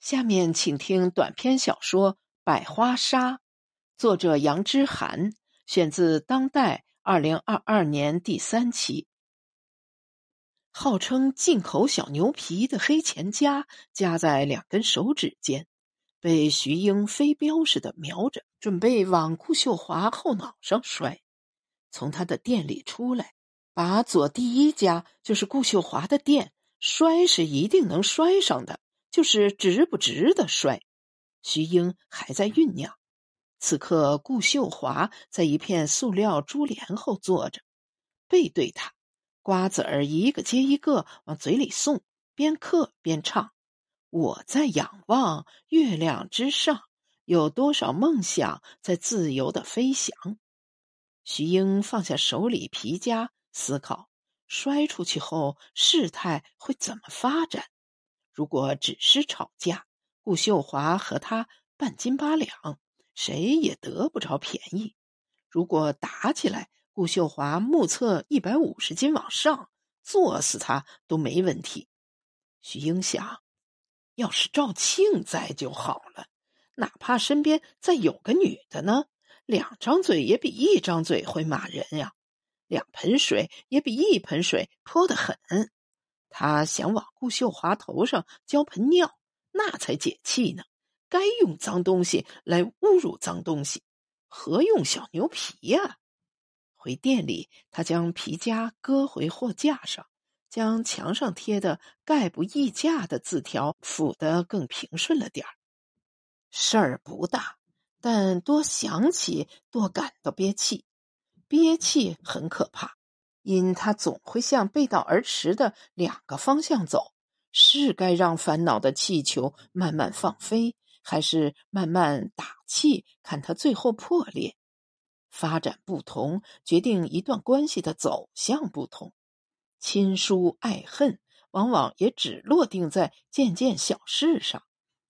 下面请听短篇小说《百花杀》，作者杨之涵，选自当代二零二二年第三期。号称进口小牛皮的黑钱夹夹在两根手指间，被徐英飞镖似的瞄着，准备往顾秀华后脑上摔。从他的店里出来，把左第一家就是顾秀华的店摔是一定能摔上的。就是值不值得摔，徐英还在酝酿。此刻，顾秀华在一片塑料珠帘后坐着，背对他，瓜子儿一个接一个往嘴里送，边嗑边唱：“我在仰望月亮之上，有多少梦想在自由的飞翔。”徐英放下手里皮夹，思考：摔出去后事态会怎么发展？如果只是吵架，顾秀华和他半斤八两，谁也得不着便宜；如果打起来，顾秀华目测一百五十斤往上，坐死他都没问题。徐英想，要是赵庆在就好了，哪怕身边再有个女的呢，两张嘴也比一张嘴会骂人呀，两盆水也比一盆水泼得很。他想往顾秀华头上浇盆尿，那才解气呢。该用脏东西来侮辱脏东西，何用小牛皮呀？回店里，他将皮夹搁回货架上，将墙上贴的“概不议价”的字条抚得更平顺了点儿。事儿不大，但多想起多感到憋气，憋气很可怕。因他总会向背道而驰的两个方向走，是该让烦恼的气球慢慢放飞，还是慢慢打气，看它最后破裂？发展不同，决定一段关系的走向不同。亲疏爱恨，往往也只落定在件件小事上，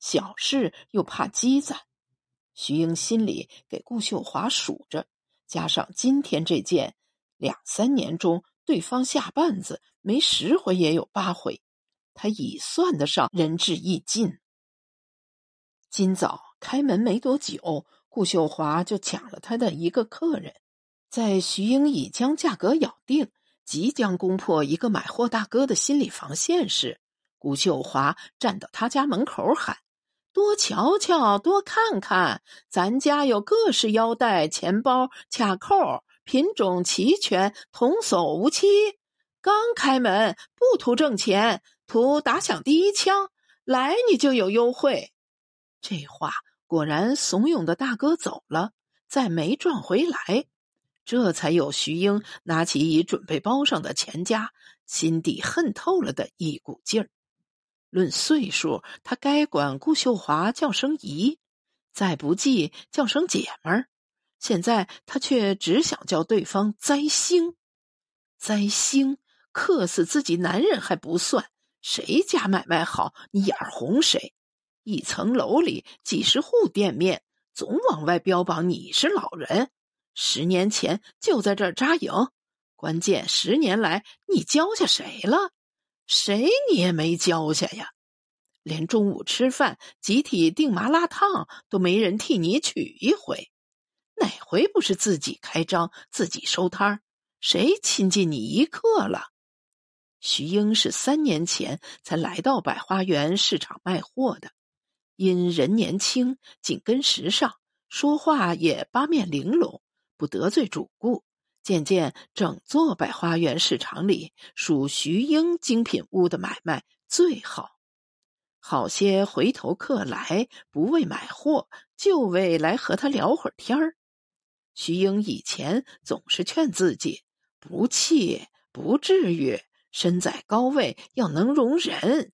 小事又怕积攒。徐英心里给顾秀华数着，加上今天这件。两三年中，对方下绊子没十回也有八回，他已算得上仁至义尽。今早开门没多久，顾秀华就抢了他的一个客人。在徐英已将价格咬定，即将攻破一个买货大哥的心理防线时，顾秀华站到他家门口喊：“多瞧瞧，多看看，咱家有各式腰带、钱包、卡扣。”品种齐全，童叟无欺。刚开门，不图挣钱，图打响第一枪。来，你就有优惠。这话果然怂恿的大哥走了，再没赚回来。这才有徐英拿起已准备包上的钱夹，心底恨透了的一股劲儿。论岁数，他该管顾秀华叫声姨，再不济叫声姐们儿。现在他却只想叫对方灾星，灾星克死自己男人还不算，谁家买卖好，你眼红谁？一层楼里几十户店面，总往外标榜你是老人。十年前就在这儿扎营，关键十年来你交下谁了？谁你也没交下呀！连中午吃饭集体订麻辣烫都没人替你取一回。哪回不是自己开张、自己收摊儿？谁亲近你一刻了？徐英是三年前才来到百花园市场卖货的，因人年轻、紧跟时尚，说话也八面玲珑，不得罪主顾。渐渐，整座百花园市场里，属徐英精品屋的买卖最好。好些回头客来，不为买货，就为来和他聊会儿天儿。徐英以前总是劝自己不气，不至于，身在高位要能容人。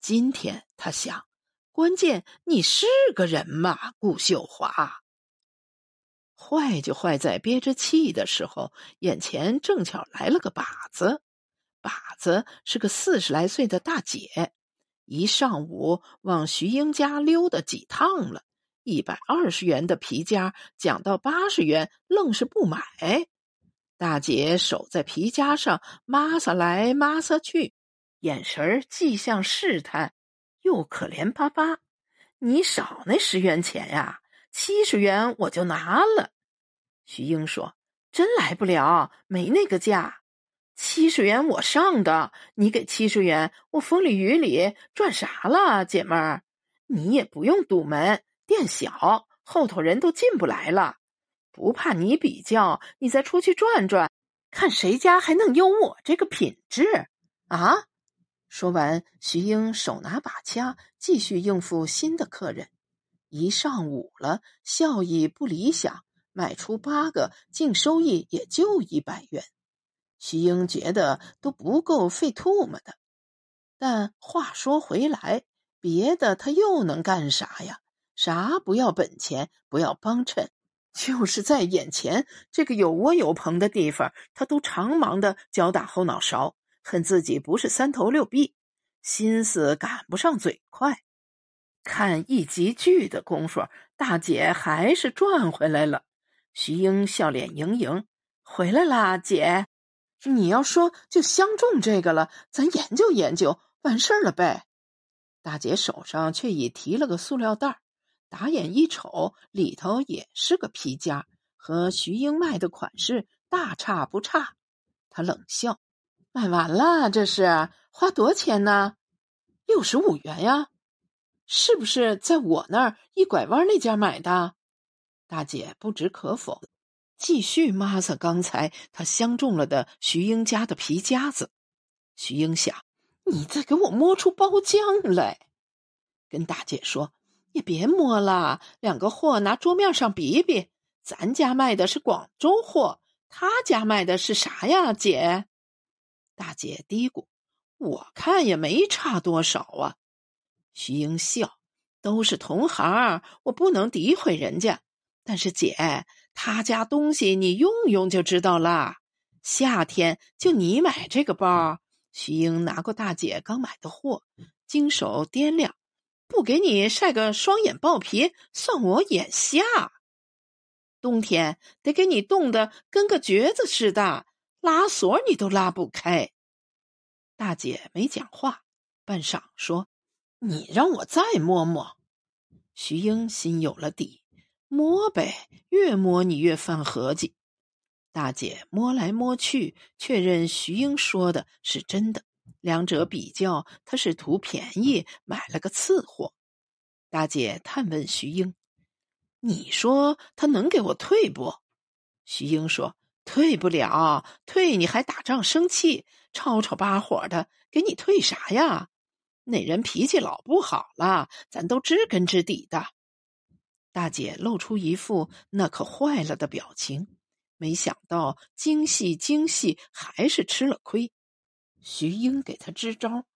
今天他想，关键你是个人嘛，顾秀华。坏就坏在憋着气的时候，眼前正巧来了个靶子。靶子是个四十来岁的大姐，一上午往徐英家溜达几趟了。一百二十元的皮夹讲到八十元，愣是不买。大姐手在皮夹上抹撒来抹撒去，眼神既像试探，又可怜巴巴：“你少那十元钱呀，七十元我就拿了。”徐英说：“真来不了，没那个价。七十元我上的，你给七十元，我风里雨里赚啥了，姐们儿？你也不用堵门，店小，后头人都进不来了。不怕你比较，你再出去转转，看谁家还能有我这个品质啊？”说完，徐英手拿把掐，继续应付新的客人。一上午了，效益不理想。卖出八个，净收益也就一百元。徐英觉得都不够费唾沫的。但话说回来，别的他又能干啥呀？啥不要本钱，不要帮衬，就是在眼前这个有窝有棚的地方，他都常忙的脚打后脑勺，恨自己不是三头六臂，心思赶不上嘴快。看一集剧的功夫，大姐还是赚回来了。徐英笑脸盈盈，回来啦，姐。你要说就相中这个了，咱研究研究，完事儿了呗。大姐手上却已提了个塑料袋打眼一瞅，里头也是个皮夹，和徐英卖的款式大差不差。她冷笑：“卖完了，这是花多钱呢？六十五元呀，是不是在我那儿一拐弯那家买的？”大姐不知可否，继续抹擦刚才她相中了的徐英家的皮夹子。徐英想：“你再给我摸出包浆来。”跟大姐说：“也别摸了，两个货拿桌面上比比，咱家卖的是广州货，他家卖的是啥呀？”姐，大姐嘀咕：“我看也没差多少啊。”徐英笑：“都是同行，我不能诋毁人家。”但是姐，他家东西你用用就知道啦。夏天就你买这个包，徐英拿过大姐刚买的货，经手掂量，不给你晒个双眼爆皮，算我眼瞎。冬天得给你冻得跟个橛子似的，拉锁你都拉不开。大姐没讲话，半晌说：“你让我再摸摸。”徐英心有了底。摸呗，越摸你越犯合计。大姐摸来摸去，确认徐英说的是真的。两者比较，他是图便宜买了个次货。大姐探问徐英：“你说他能给我退不？”徐英说：“退不了，退你还打仗生气，吵吵巴火的，给你退啥呀？那人脾气老不好了，咱都知根知底的。”大姐露出一副那可坏了的表情，没想到精细精细还是吃了亏。徐英给他支招：“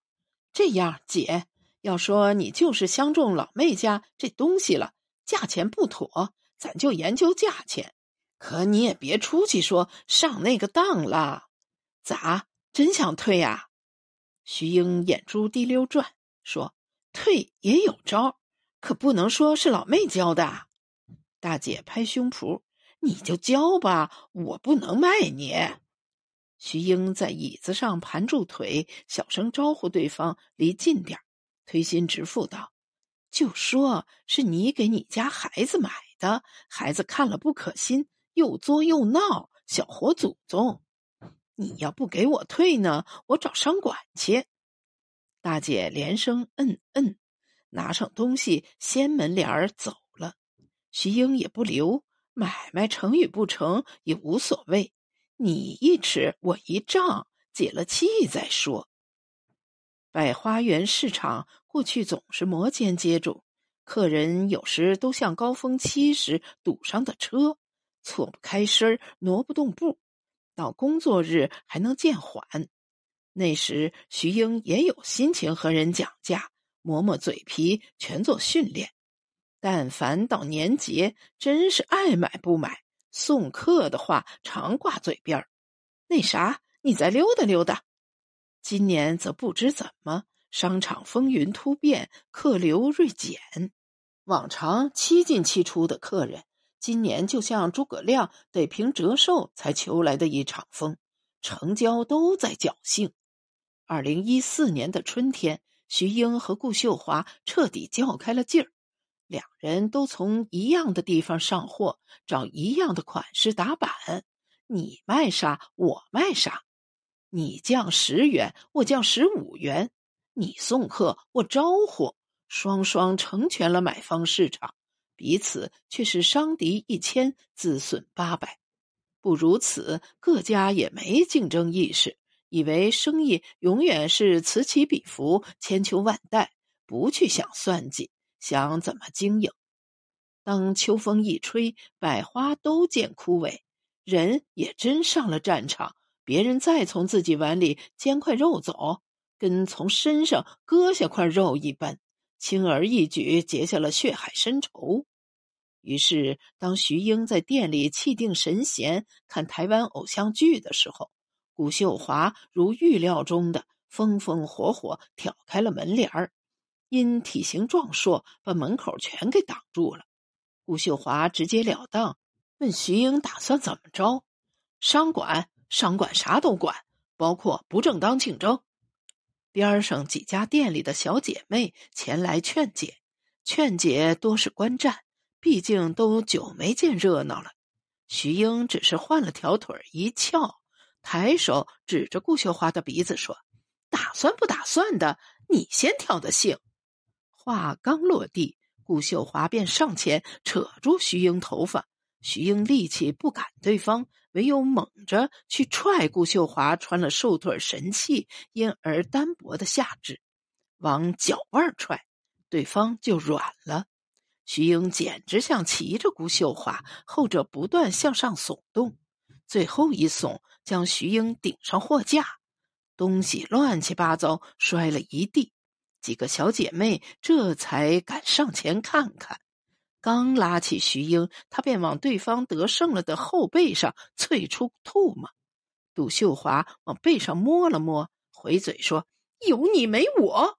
这样，姐要说你就是相中老妹家这东西了，价钱不妥，咱就研究价钱。可你也别出去说上那个当了。咋，真想退呀？”徐英眼珠滴溜转，说：“退也有招。”可不能说是老妹教的，大姐拍胸脯：“你就教吧，我不能卖你。”徐英在椅子上盘住腿，小声招呼对方离近点推心置腹道：“就说是你给你家孩子买的，孩子看了不可心，又作又闹，小活祖宗。你要不给我退呢，我找商管去。”大姐连声嗯嗯。拿上东西，掀门帘儿走了。徐英也不留，买卖成与不成也无所谓。你一尺，我一丈，解了气再说。百花园市场过去总是摩肩接踵，客人有时都像高峰期时堵上的车，错不开身挪不动步。到工作日还能见缓，那时徐英也有心情和人讲价。磨磨嘴皮，全做训练。但凡到年节，真是爱买不买，送客的话常挂嘴边儿。那啥，你再溜达溜达。今年则不知怎么，商场风云突变，客流锐减。往常七进七出的客人，今年就像诸葛亮得凭折寿才求来的一场风，成交都在侥幸。二零一四年的春天。徐英和顾秀华彻底较开了劲儿，两人都从一样的地方上货，找一样的款式打版。你卖啥，我卖啥；你降十元，我降十五元；你送客，我招呼，双双成全了买方市场，彼此却是伤敌一千，自损八百。不如此，各家也没竞争意识。以为生意永远是此起彼伏、千秋万代，不去想算计，想怎么经营。当秋风一吹，百花都见枯萎，人也真上了战场。别人再从自己碗里捡块肉走，跟从身上割下块肉一般，轻而易举结下了血海深仇。于是，当徐英在店里气定神闲看台湾偶像剧的时候。古秀华如预料中的风风火火挑开了门帘儿，因体型壮硕，把门口全给挡住了。顾秀华直截了当问徐英：“打算怎么着？商管，商管啥都管，包括不正当竞争。”边上几家店里的小姐妹前来劝解，劝解多是观战，毕竟都久没见热闹了。徐英只是换了条腿一翘。抬手指着顾秀华的鼻子说：“打算不打算的，你先挑的兴。”话刚落地，顾秀华便上前扯住徐英头发。徐英力气不赶对方，唯有猛着去踹顾秀华穿了瘦腿神器因而单薄的下肢，往脚腕踹，对方就软了。徐英简直像骑着顾秀华，后者不断向上耸动。最后一耸，将徐英顶上货架，东西乱七八糟，摔了一地。几个小姐妹这才敢上前看看。刚拉起徐英，她便往对方得胜了的后背上啐出唾沫。杜秀华往背上摸了摸，回嘴说：“有你没我。”